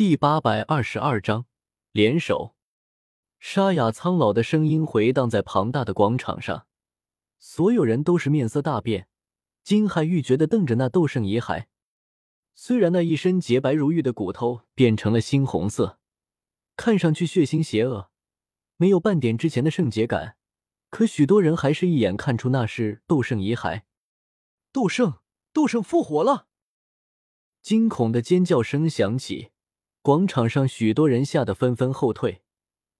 第八百二十二章联手。沙哑苍老的声音回荡在庞大的广场上，所有人都是面色大变，惊骇欲绝的瞪着那斗圣遗骸。虽然那一身洁白如玉的骨头变成了猩红色，看上去血腥邪恶，没有半点之前的圣洁感，可许多人还是一眼看出那是斗圣遗骸。斗圣，斗圣复活了！惊恐的尖叫声响起。广场上许多人吓得纷纷后退，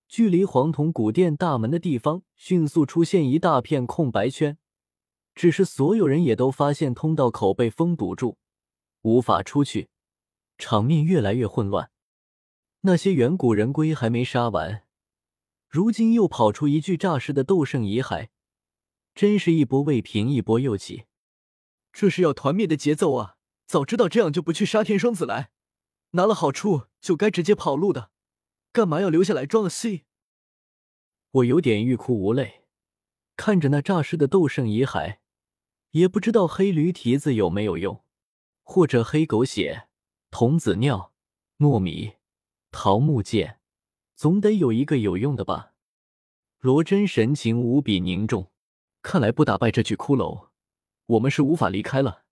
距离黄铜古殿大门的地方迅速出现一大片空白圈。只是所有人也都发现通道口被封堵住，无法出去，场面越来越混乱。那些远古人龟还没杀完，如今又跑出一具诈尸的斗圣遗骸，真是一波未平一波又起。这是要团灭的节奏啊！早知道这样就不去杀天双子来。拿了好处就该直接跑路的，干嘛要留下来装个戏？我有点欲哭无泪，看着那诈尸的斗圣遗骸，也不知道黑驴蹄子有没有用，或者黑狗血、童子尿、糯米、桃木剑，总得有一个有用的吧？罗真神情无比凝重，看来不打败这具骷髅，我们是无法离开了。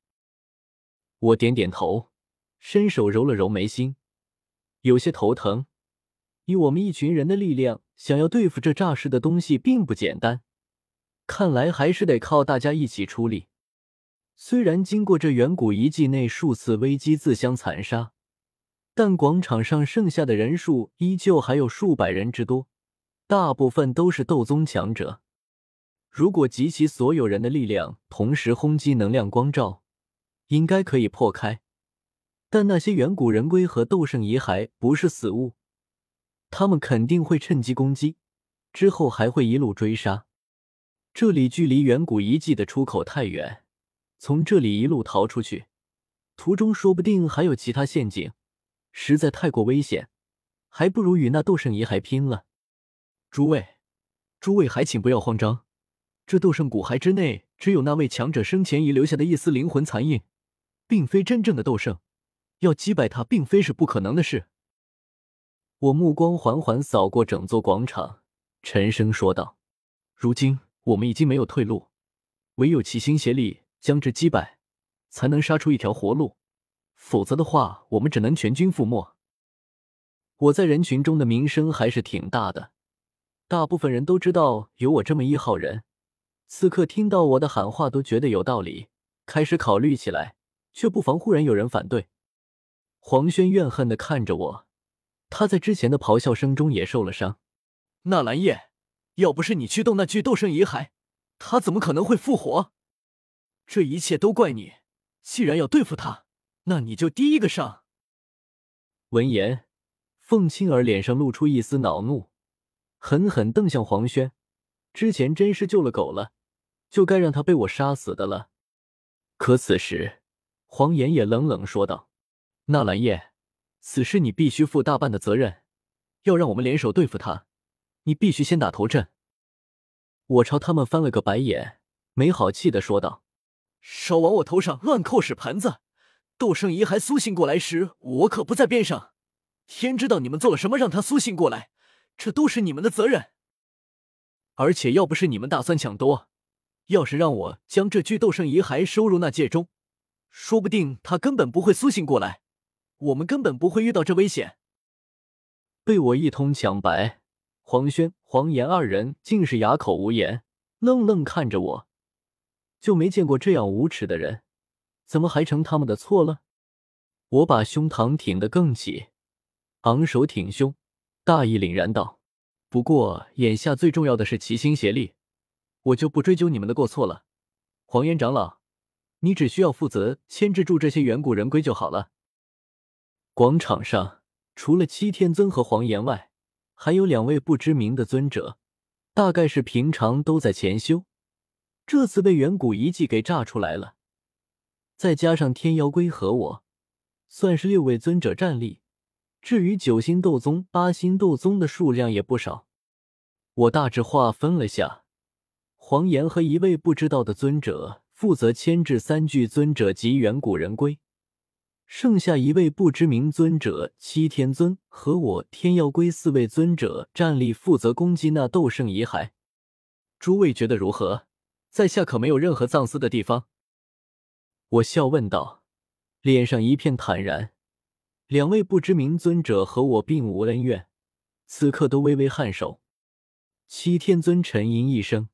我点点头。伸手揉了揉眉心，有些头疼。以我们一群人的力量，想要对付这诈尸的东西并不简单。看来还是得靠大家一起出力。虽然经过这远古遗迹内数次危机自相残杀，但广场上剩下的人数依旧还有数百人之多，大部分都是斗宗强者。如果集齐所有人的力量，同时轰击能量光照，应该可以破开。但那些远古人龟和斗圣遗骸不是死物，他们肯定会趁机攻击，之后还会一路追杀。这里距离远古遗迹的出口太远，从这里一路逃出去，途中说不定还有其他陷阱，实在太过危险，还不如与那斗圣遗骸拼了。诸位，诸位还请不要慌张，这斗圣骨骸之内只有那位强者生前遗留下的一丝灵魂残印，并非真正的斗圣。要击败他，并非是不可能的事。我目光缓缓扫过整座广场，沉声说道：“如今我们已经没有退路，唯有齐心协力将之击败，才能杀出一条活路。否则的话，我们只能全军覆没。”我在人群中的名声还是挺大的，大部分人都知道有我这么一号人。此刻听到我的喊话，都觉得有道理，开始考虑起来，却不妨忽然有人反对。黄轩怨恨的看着我，他在之前的咆哮声中也受了伤。纳兰叶，要不是你驱动那具斗圣遗骸，他怎么可能会复活？这一切都怪你！既然要对付他，那你就第一个上。闻言，凤青儿脸上露出一丝恼怒，狠狠瞪向黄轩。之前真是救了狗了，就该让他被我杀死的了。可此时，黄岩也冷冷说道。纳兰叶，此事你必须负大半的责任。要让我们联手对付他，你必须先打头阵。我朝他们翻了个白眼，没好气的说道：“少往我头上乱扣屎盆子！斗圣遗骸苏醒过来时，我可不在边上。天知道你们做了什么，让他苏醒过来，这都是你们的责任。而且要不是你们打算抢夺，要是让我将这具斗圣遗骸收入那戒中，说不定他根本不会苏醒过来。”我们根本不会遇到这危险。被我一通抢白，黄轩、黄岩二人竟是哑口无言，愣愣看着我，就没见过这样无耻的人，怎么还成他们的错了？我把胸膛挺得更起，昂首挺胸，大义凛然道：“不过眼下最重要的是齐心协力，我就不追究你们的过错了。黄岩长老，你只需要负责牵制住这些远古人龟就好了。”广场上除了七天尊和黄岩外，还有两位不知名的尊者，大概是平常都在潜修，这次被远古遗迹给炸出来了。再加上天妖龟和我，算是六位尊者战力。至于九星斗宗、八星斗宗的数量也不少。我大致划分了下，黄岩和一位不知道的尊者负责牵制三具尊者及远古人龟。剩下一位不知名尊者七天尊和我天妖龟四位尊者站立，负责攻击那斗圣遗骸。诸位觉得如何？在下可没有任何藏私的地方。我笑问道，脸上一片坦然。两位不知名尊者和我并无恩怨，此刻都微微颔首。七天尊沉吟一声，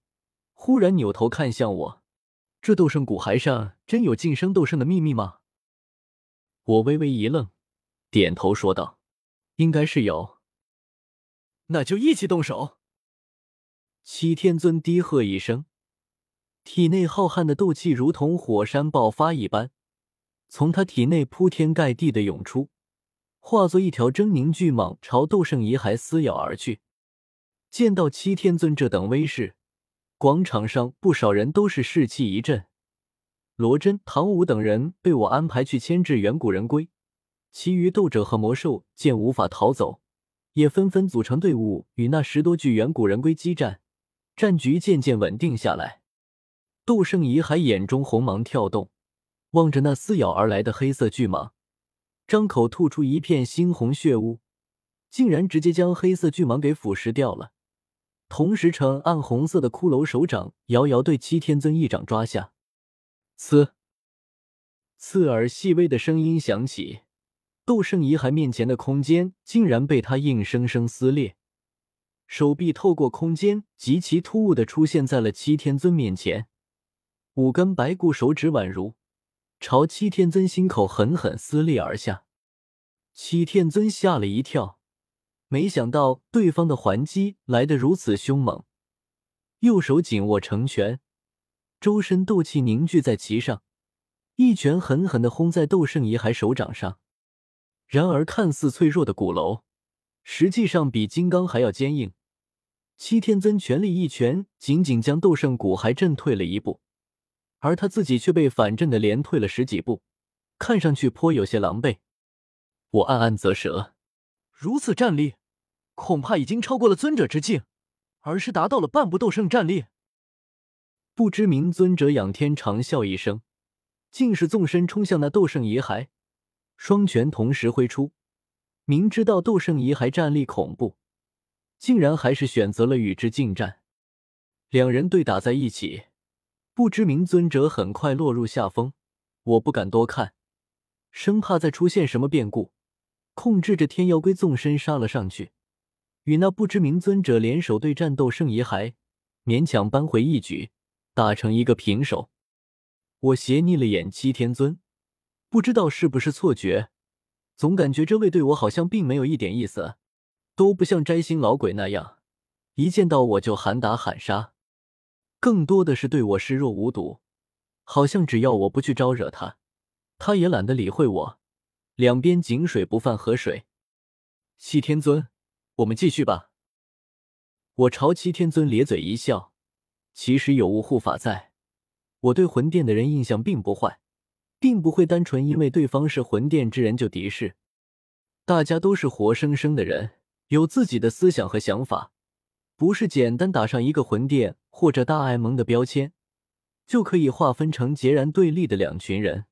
忽然扭头看向我：“这斗圣骨骸上真有晋升斗圣的秘密吗？”我微微一愣，点头说道：“应该是有。”那就一起动手。七天尊低喝一声，体内浩瀚的斗气如同火山爆发一般，从他体内铺天盖地的涌出，化作一条狰狞巨蟒，朝斗圣遗骸撕咬而去。见到七天尊这等威势，广场上不少人都是士气一振。罗真、唐武等人被我安排去牵制远古人龟，其余斗者和魔兽见无法逃走，也纷纷组成队伍与那十多具远古人龟激战，战局渐渐稳定下来。斗圣遗骸眼中红芒跳动，望着那撕咬而来的黑色巨蟒，张口吐出一片猩红血雾，竟然直接将黑色巨蟒给腐蚀掉了。同时，呈暗红色的骷髅手掌遥遥对七天尊一掌抓下。呲！刺耳细微的声音响起，斗圣遗骸面前的空间竟然被他硬生生撕裂，手臂透过空间极其突兀的出现在了七天尊面前，五根白骨手指宛如朝七天尊心口狠狠撕裂而下。七天尊吓了一跳，没想到对方的还击来得如此凶猛，右手紧握成拳。周身斗气凝聚在其上，一拳狠狠的轰在斗圣遗骸手掌上。然而，看似脆弱的鼓楼，实际上比金刚还要坚硬。七天尊全力一拳，仅仅将斗圣骨骸震退了一步，而他自己却被反震的连退了十几步，看上去颇有些狼狈。我暗暗啧舌，如此战力，恐怕已经超过了尊者之境，而是达到了半步斗圣战力。不知名尊者仰天长啸一声，竟是纵身冲向那斗圣遗骸，双拳同时挥出。明知道斗圣遗骸战力恐怖，竟然还是选择了与之近战。两人对打在一起，不知名尊者很快落入下风。我不敢多看，生怕再出现什么变故，控制着天妖龟纵身杀了上去，与那不知名尊者联手对战斗圣遗骸，勉强扳回一局。打成一个平手，我斜睨了眼七天尊，不知道是不是错觉，总感觉这位对我好像并没有一点意思，都不像摘星老鬼那样，一见到我就喊打喊杀，更多的是对我视若无睹，好像只要我不去招惹他，他也懒得理会我。两边井水不犯河水，七天尊，我们继续吧。我朝七天尊咧嘴一笑。其实有雾护法在，我对魂殿的人印象并不坏，并不会单纯因为对方是魂殿之人就敌视。大家都是活生生的人，有自己的思想和想法，不是简单打上一个魂殿或者大爱盟的标签，就可以划分成截然对立的两群人。